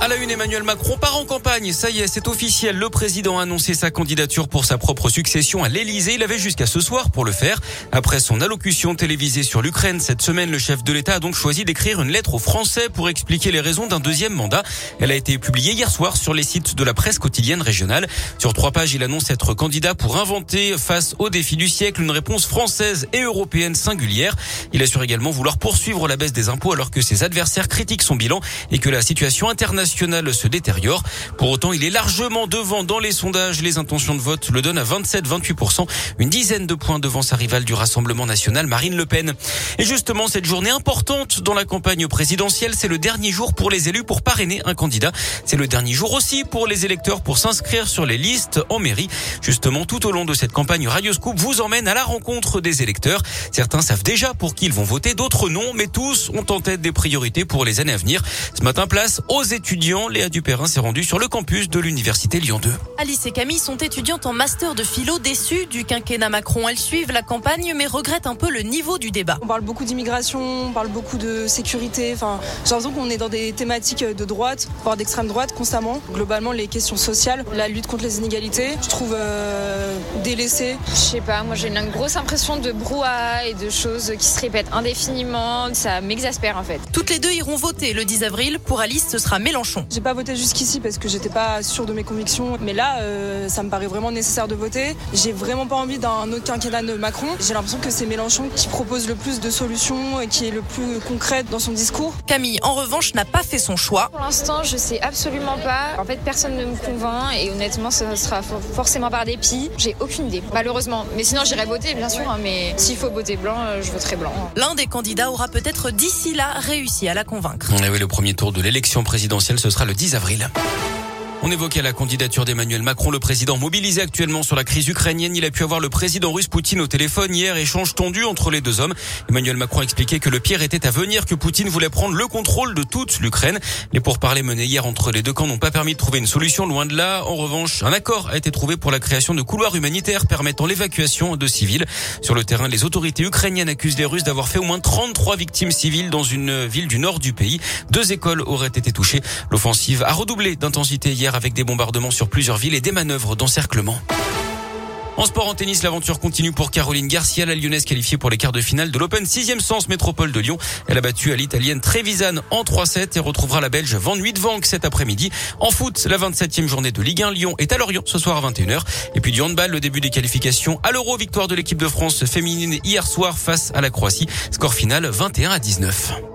À la une, Emmanuel Macron part en campagne. Ça y est, c'est officiel. Le président a annoncé sa candidature pour sa propre succession à l'Elysée. Il avait jusqu'à ce soir pour le faire. Après son allocution télévisée sur l'Ukraine cette semaine, le chef de l'État a donc choisi d'écrire une lettre aux Français pour expliquer les raisons d'un deuxième mandat. Elle a été publiée hier soir sur les sites de la presse quotidienne régionale. Sur trois pages, il annonce être candidat pour inventer face aux défis du siècle une réponse française et européenne singulière. Il assure également vouloir poursuivre la baisse des impôts alors que ses adversaires critiquent son bilan et que la situation internationale se détériore. Pour autant, il est largement devant dans les sondages. Les intentions de vote le donnent à 27-28%, une dizaine de points devant sa rivale du Rassemblement national, Marine Le Pen. Et justement, cette journée importante dans la campagne présidentielle, c'est le dernier jour pour les élus pour parrainer un candidat. C'est le dernier jour aussi pour les électeurs pour s'inscrire sur les listes en mairie. Justement, tout au long de cette campagne, Radio Scoop vous emmène à la rencontre des électeurs. Certains savent déjà pour qui ils vont voter, d'autres non, mais tous ont en tête des priorités pour les années à venir. Ce matin, place aux étudiants Léa Dupérin s'est rendue sur le campus de l'université Lyon 2. Alice et Camille sont étudiantes en master de philo déçues du quinquennat Macron. Elles suivent la campagne mais regrettent un peu le niveau du débat. On parle beaucoup d'immigration, on parle beaucoup de sécurité. Enfin, j'ai l'impression qu'on est dans des thématiques de droite, voire d'extrême droite constamment. Globalement, les questions sociales, la lutte contre les inégalités, je trouve euh, délaissée. Je sais pas, moi j'ai une grosse impression de brouhaha et de choses qui se répètent indéfiniment. Ça m'exaspère en fait. Toutes les deux iront voter le 10 avril. Pour Alice, ce sera Mélenchon j'ai pas voté jusqu'ici parce que j'étais pas sûre de mes convictions, mais là, euh, ça me paraît vraiment nécessaire de voter. J'ai vraiment pas envie d'un autre quinquennat de Macron. J'ai l'impression que c'est Mélenchon qui propose le plus de solutions et qui est le plus concret dans son discours. Camille, en revanche, n'a pas fait son choix. Pour l'instant, je sais absolument pas. En fait, personne ne me convainc et honnêtement, ce sera forcément par dépit. J'ai aucune idée, malheureusement. Mais sinon, j'irai voter, bien sûr. Hein, mais s'il faut voter blanc, euh, je voterai blanc. L'un des candidats aura peut-être d'ici là réussi à la convaincre. Et oui, le premier tour de l'élection présidentielle ce sera le 10 avril. On évoquait la candidature d'Emmanuel Macron, le président mobilisé actuellement sur la crise ukrainienne. Il a pu avoir le président russe Poutine au téléphone hier, échange tendu entre les deux hommes. Emmanuel Macron a expliqué que le pire était à venir, que Poutine voulait prendre le contrôle de toute l'Ukraine. Les pourparlers menés hier entre les deux camps n'ont pas permis de trouver une solution, loin de là. En revanche, un accord a été trouvé pour la création de couloirs humanitaires permettant l'évacuation de civils. Sur le terrain, les autorités ukrainiennes accusent les Russes d'avoir fait au moins 33 victimes civiles dans une ville du nord du pays. Deux écoles auraient été touchées. L'offensive a redoublé d'intensité avec des bombardements sur plusieurs villes et des manœuvres d'encerclement. En sport en tennis, l'aventure continue pour Caroline Garcia, la lyonnaise qualifiée pour les quarts de finale de l'Open 6e sens métropole de Lyon. Elle a battu à l'italienne Trevisan en 3-7 et retrouvera la belge Van Vank cet après-midi. En foot, la 27e journée de Ligue 1 Lyon est à Lorient ce soir à 21h. Et puis du handball, le début des qualifications à l'Euro, victoire de l'équipe de France féminine hier soir face à la Croatie. Score final 21 à 19.